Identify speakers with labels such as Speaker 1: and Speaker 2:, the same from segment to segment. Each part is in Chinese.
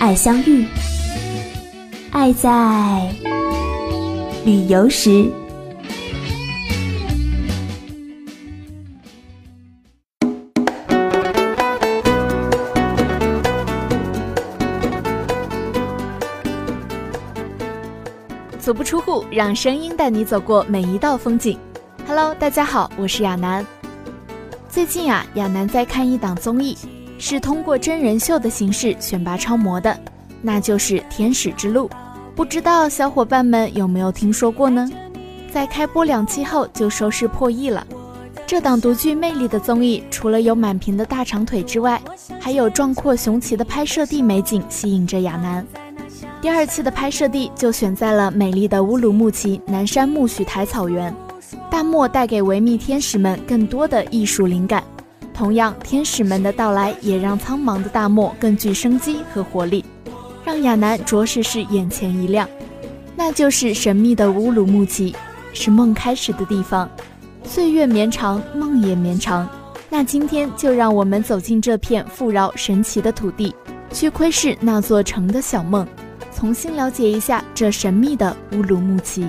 Speaker 1: 爱相遇，爱在旅游时。
Speaker 2: 足不出户，让声音带你走过每一道风景。Hello，大家好，我是亚楠。最近啊，亚楠在看一档综艺，是通过真人秀的形式选拔超模的，那就是《天使之路》。不知道小伙伴们有没有听说过呢？在开播两期后就收视破亿了。这档独具魅力的综艺，除了有满屏的大长腿之外，还有壮阔雄奇的拍摄地美景吸引着亚楠。第二期的拍摄地就选在了美丽的乌鲁木齐南山苜蓿台草原，大漠带给维密天使们更多的艺术灵感，同样，天使们的到来也让苍茫的大漠更具生机和活力，让亚楠着实是眼前一亮。那就是神秘的乌鲁木齐，是梦开始的地方，岁月绵长，梦也绵长。那今天就让我们走进这片富饶神奇的土地，去窥视那座城的小梦。重新了解一下这神秘的乌鲁木齐。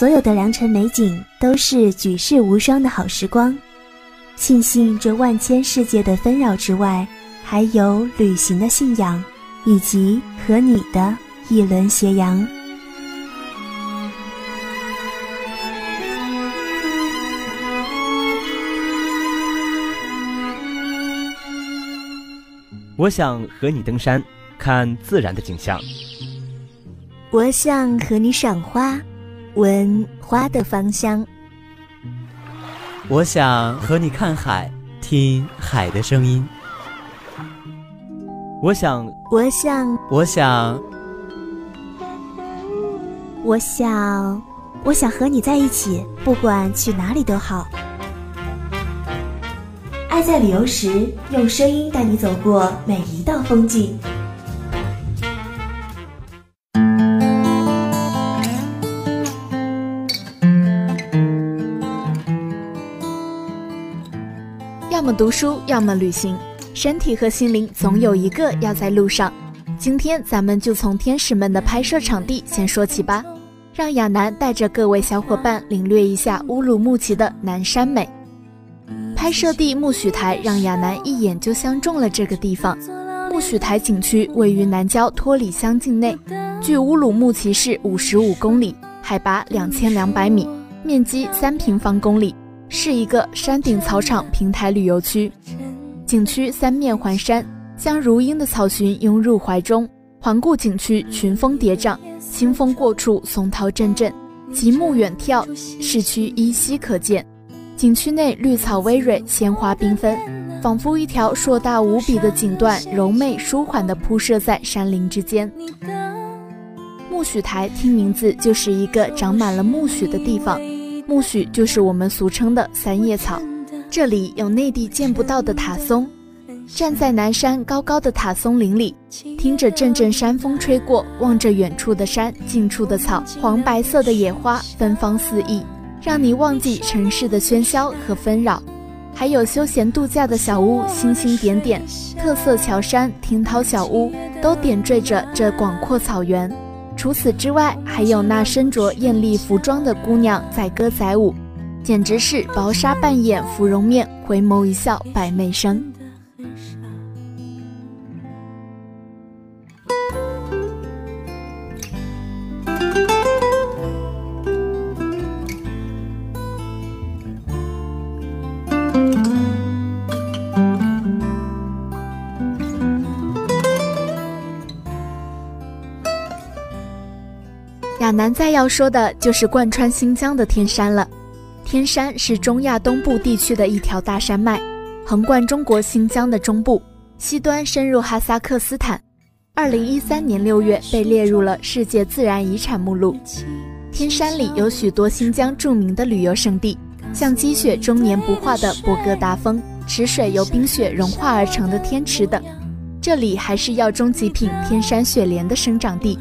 Speaker 1: 所有的良辰美景都是举世无双的好时光，庆幸这万千世界的纷扰之外，还有旅行的信仰，以及和你的一轮斜阳。
Speaker 3: 我想和你登山，看自然的景象。
Speaker 1: 我想和你赏花。闻花的芳香，
Speaker 4: 我想和你看海，听海的声音。
Speaker 3: 我想，
Speaker 1: 我想，
Speaker 4: 我想，
Speaker 1: 我想，我想和你在一起，不管去哪里都好。爱在旅游时，用声音带你走过每一道风景。
Speaker 2: 读书，要么旅行，身体和心灵总有一个要在路上。今天咱们就从天使们的拍摄场地先说起吧，让亚楠带着各位小伙伴领略一下乌鲁木齐的南山美。拍摄地苜蓿台让亚楠一眼就相中了这个地方。苜蓿台景区位于南郊托里乡境内，距乌鲁木齐市五十五公里，海拔两千两百米，面积三平方公里。是一个山顶草场平台旅游区，景区三面环山，将如茵的草群拥入怀中。环顾景区，群峰叠嶂，清风过处，松涛阵阵，极目远眺，市区依稀可见。景区内绿草葳蕤，鲜花缤纷，仿佛一条硕大无比的锦缎，柔媚舒缓地铺设在山林之间。苜蓿台听名字就是一个长满了苜蓿的地方。苜蓿就是我们俗称的三叶草，这里有内地见不到的塔松。站在南山高高的塔松林里，听着阵阵山风吹过，望着远处的山，近处的草，黄白色的野花芬芳四溢，让你忘记城市的喧嚣和纷扰。还有休闲度假的小屋，星星点点，特色桥山、听涛小屋，都点缀着这广阔草原。除此之外，还有那身着艳丽服装的姑娘载歌载舞，简直是薄纱半掩芙蓉面，回眸一笑百媚生。难再要说的就是贯穿新疆的天山了。天山是中亚东部地区的一条大山脉，横贯中国新疆的中部，西端深入哈萨克斯坦。二零一三年六月被列入了世界自然遗产目录。天山里有许多新疆著名的旅游胜地，像积雪终年不化的博格达峰，池水由冰雪融化而成的天池等。这里还是药中极品天山雪莲的生长地。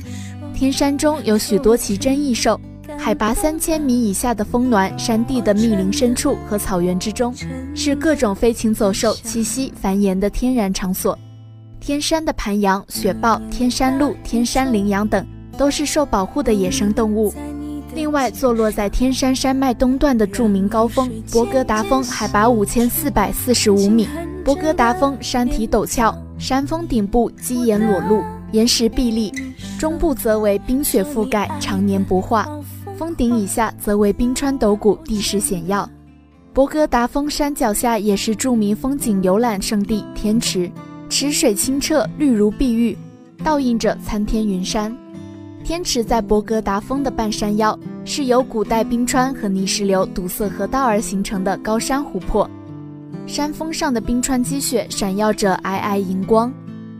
Speaker 2: 天山中有许多奇珍异兽，海拔三千米以下的峰峦、山地的密林深处和草原之中，是各种飞禽走兽栖息繁衍的天然场所。天山的盘羊、雪豹、天山鹿、天山羚羊等都是受保护的野生动物。另外，坐落在天山山脉东段的著名高峰博格达峰，海拔五千四百四十五米。博格达峰山体陡峭，山峰顶部基岩裸露。岩石壁立，中部则为冰雪覆盖，常年不化；峰顶以下则为冰川陡谷，地势险要。博格达峰山脚下也是著名风景游览胜地天池，池水清澈，绿如碧玉，倒映着参天云山。天池在博格达峰的半山腰，是由古代冰川和泥石流堵塞河道而形成的高山湖泊，山峰上的冰川积雪闪耀着皑皑银光。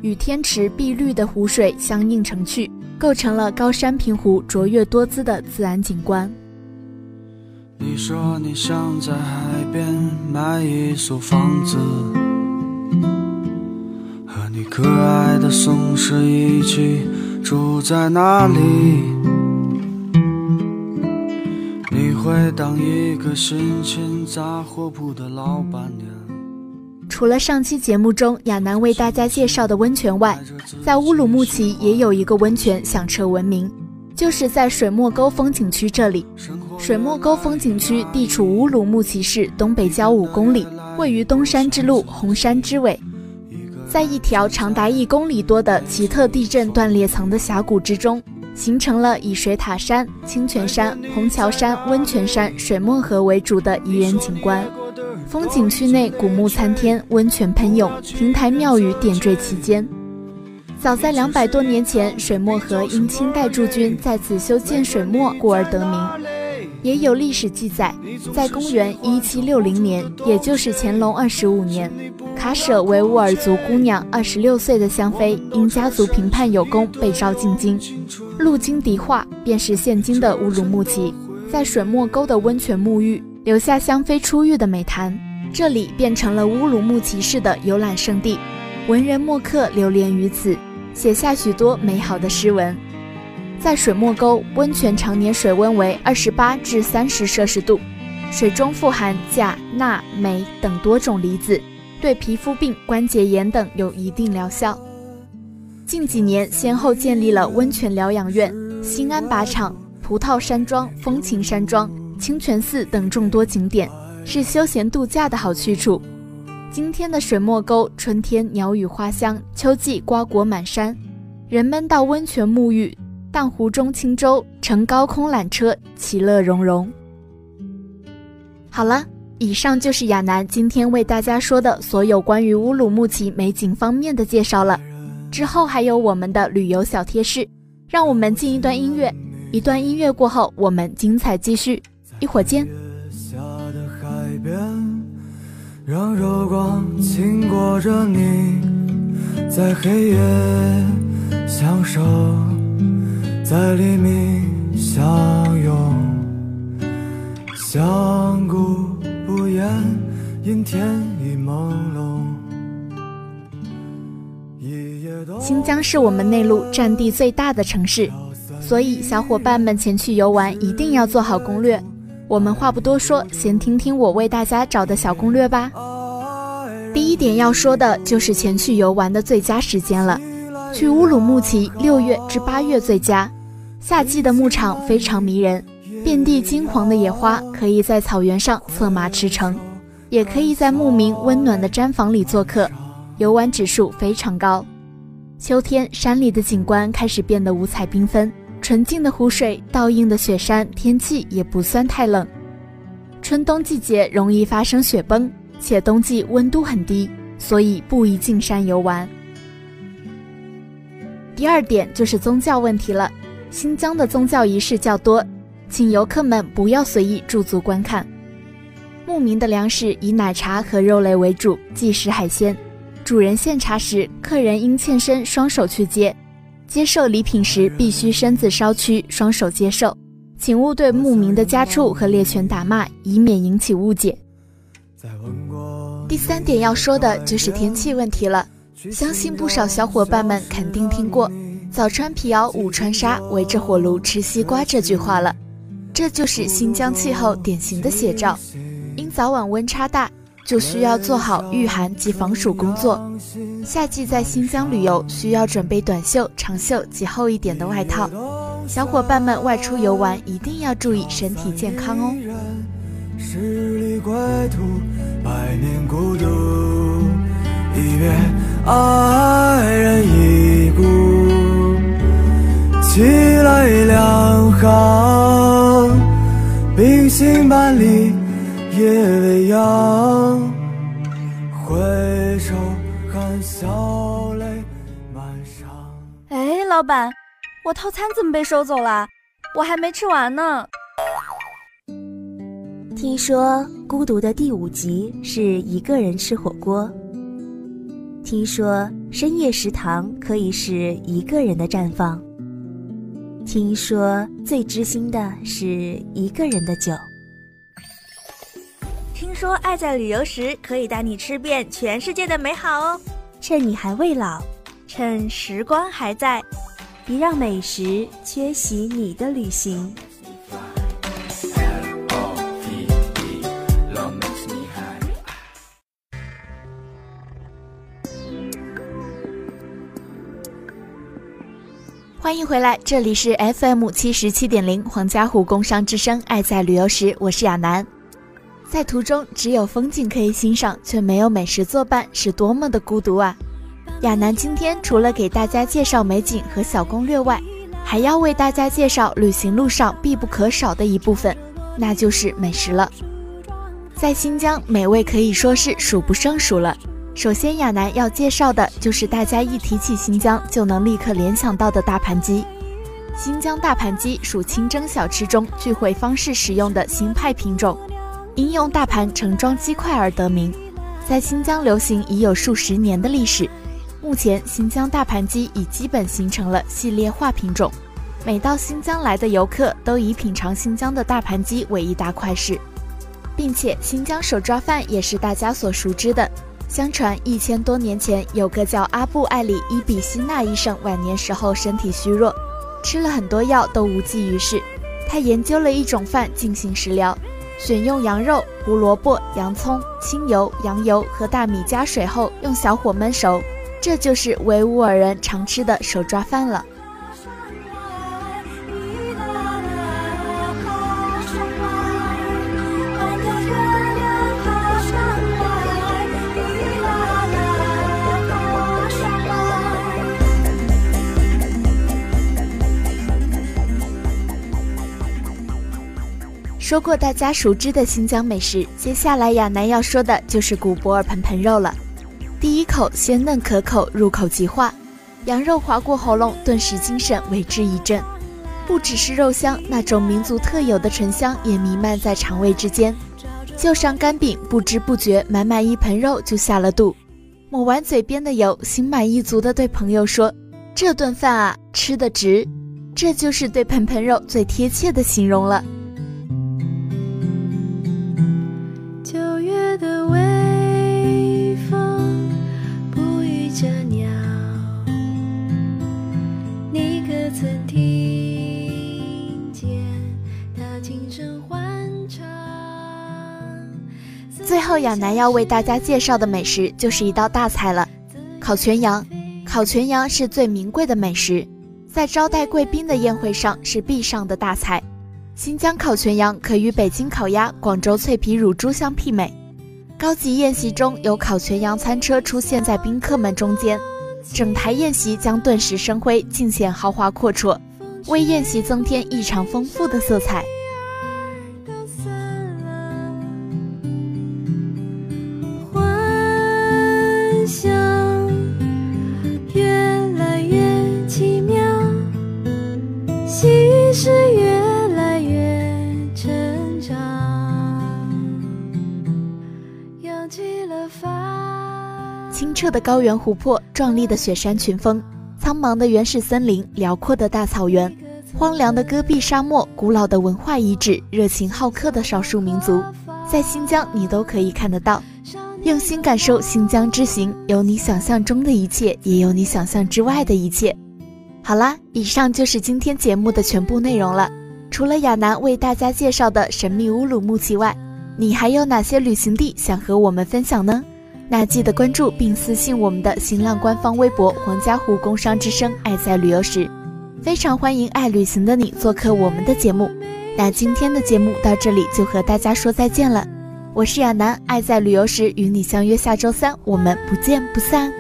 Speaker 2: 与天池碧绿的湖水相映成趣，构成了高山平湖卓越多姿的自然景观。
Speaker 5: 你说你想在海边买一所房子，和你可爱的松狮一起住在那里。你会当一个心情杂货铺的老板娘。
Speaker 2: 除了上期节目中亚楠为大家介绍的温泉外，在乌鲁木齐也有一个温泉响彻闻名，就是在水墨沟风景区这里。水墨沟风景区地处乌鲁木齐市东北郊五公里，位于东山之路红山之尾，在一条长达一公里多的奇特地震断裂层的峡谷之中，形成了以水塔山、清泉山、虹桥山、温泉山、水墨河为主的宜人景观。风景区内古木参天，温泉喷涌，亭台庙宇点缀其间。早在两百多年前，水墨河因清代驻军在此修建水墨，故而得名。也有历史记载，在公元一七六零年，也就是乾隆二十五年，卡舍维吾尔族姑娘二十六岁的香妃，因家族评判有功，被召进京。路经迪化，便是现今的乌鲁木齐，在水墨沟的温泉沐浴。留下香妃出浴的美谈，这里变成了乌鲁木齐市的游览胜地，文人墨客流连于此，写下许多美好的诗文。在水墨沟温泉，常年水温为二十八至三十摄氏度，水中富含钾、钠、镁等多种离子，对皮肤病、关节炎等有一定疗效。近几年，先后建立了温泉疗养院、新安靶场、葡萄山庄、风情山庄。清泉寺等众多景点是休闲度假的好去处。今天的水墨沟，春天鸟语花香，秋季瓜果满山，人们到温泉沐浴，荡湖中轻舟，乘高空缆车，其乐融融。好了，以上就是亚楠今天为大家说的所有关于乌鲁木齐美景方面的介绍了。之后还有我们的旅游小贴士，让我们进一段音乐。一段音乐过后，我们精彩继续。一会儿见。
Speaker 5: 下的海边，让柔光轻裹着你，在黑夜相守，在黎明相拥，相顾不言，阴天已朦胧。
Speaker 2: 新疆是我们内陆占地最大的城市，所以小伙伴们前去游玩一定要做好攻略。我们话不多说，先听听我为大家找的小攻略吧。第一点要说的就是前去游玩的最佳时间了。去乌鲁木齐，六月至八月最佳。夏季的牧场非常迷人，遍地金黄的野花，可以在草原上策马驰骋，也可以在牧民温暖的毡房里做客，游玩指数非常高。秋天，山里的景观开始变得五彩缤纷，纯净的湖水，倒映的雪山，天气也不算太冷。春冬季节容易发生雪崩，且冬季温度很低，所以不宜进山游玩。第二点就是宗教问题了，新疆的宗教仪式较多，请游客们不要随意驻足观看。牧民的粮食以奶茶和肉类为主，忌食海鲜。主人献茶时，客人应欠身双手去接；接受礼品时，必须身子稍屈，双手接受。请勿对牧民的家畜和猎犬打骂，以免引起误解。第三点要说的就是天气问题了。相信不少小伙伴们肯定听过“早穿皮袄，午穿纱，围着火炉吃西瓜”这句话了。这就是新疆气候典型的写照，因早晚温差大。就需要做好御寒及防暑工作。夏季在新疆旅游，需要准备短袖、长袖及厚一点的外套。小伙伴们外出游玩，一定要注意身体健康哦。爱人已故，凄来两行，冰心万里。夜未央，回首含笑泪满裳。
Speaker 6: 哎，老板，我套餐怎么被收走了？我还没吃完呢。
Speaker 1: 听说孤独的第五集是一个人吃火锅。听说深夜食堂可以是一个人的绽放。听说最知心的是一个人的酒。
Speaker 6: 听说爱在旅游时可以带你吃遍全世界的美好哦！
Speaker 1: 趁你还未老，
Speaker 6: 趁时光还在，
Speaker 1: 别让美食缺席你的旅行。
Speaker 2: 欢迎回来，这里是 FM 七十七点零黄家湖工商之声，爱在旅游时，我是亚楠。在途中只有风景可以欣赏，却没有美食作伴，是多么的孤独啊！亚楠今天除了给大家介绍美景和小攻略外，还要为大家介绍旅行路上必不可少的一部分，那就是美食了。在新疆，美味可以说是数不胜数了。首先，亚楠要介绍的就是大家一提起新疆就能立刻联想到的大盘鸡。新疆大盘鸡属清蒸小吃中聚会方式使用的新派品种。因用大盘盛装鸡块而得名，在新疆流行已有数十年的历史。目前，新疆大盘鸡已基本形成了系列化品种，每到新疆来的游客都以品尝新疆的大盘鸡为一大快事，并且新疆手抓饭也是大家所熟知的。相传一千多年前，有个叫阿布艾里伊比希纳医生，晚年时候身体虚弱，吃了很多药都无济于事，他研究了一种饭进行食疗。选用羊肉、胡萝卜、洋葱、清油、羊油和大米加水后，用小火焖熟，这就是维吾尔人常吃的手抓饭了。说过大家熟知的新疆美食，接下来亚楠要说的就是古博尔盆盆肉了。第一口鲜嫩可口，入口即化，羊肉划过喉咙，顿时精神为之一振。不只是肉香，那种民族特有的醇香也弥漫在肠胃之间。就上干饼，不知不觉满满一盆肉就下了肚。抹完嘴边的油，心满意足地对朋友说：“这顿饭啊，吃得值。”这就是对盆盆肉最贴切的形容了。后，亚楠要为大家介绍的美食就是一道大菜了——烤全羊。烤全羊是最名贵的美食，在招待贵宾的宴会上是必上的大菜。新疆烤全羊可与北京烤鸭、广州脆皮乳猪相媲美。高级宴席中有烤全羊餐车出现在宾客们中间，整台宴席将顿时生辉，尽显豪华阔绰，为宴席增添异常丰富的色彩。的高原湖泊，壮丽的雪山群峰，苍茫的原始森林，辽阔的大草原，荒凉的戈壁沙漠，古老的文化遗址，热情好客的少数民族，在新疆你都可以看得到。用心感受新疆之行，有你想象中的一切，也有你想象之外的一切。好啦，以上就是今天节目的全部内容了。除了亚楠为大家介绍的神秘乌鲁木齐外，你还有哪些旅行地想和我们分享呢？那记得关注并私信我们的新浪官方微博“黄家湖工商之声爱在旅游时”，非常欢迎爱旅行的你做客我们的节目。那今天的节目到这里就和大家说再见了，我是亚楠，爱在旅游时与你相约下周三，我们不见不散。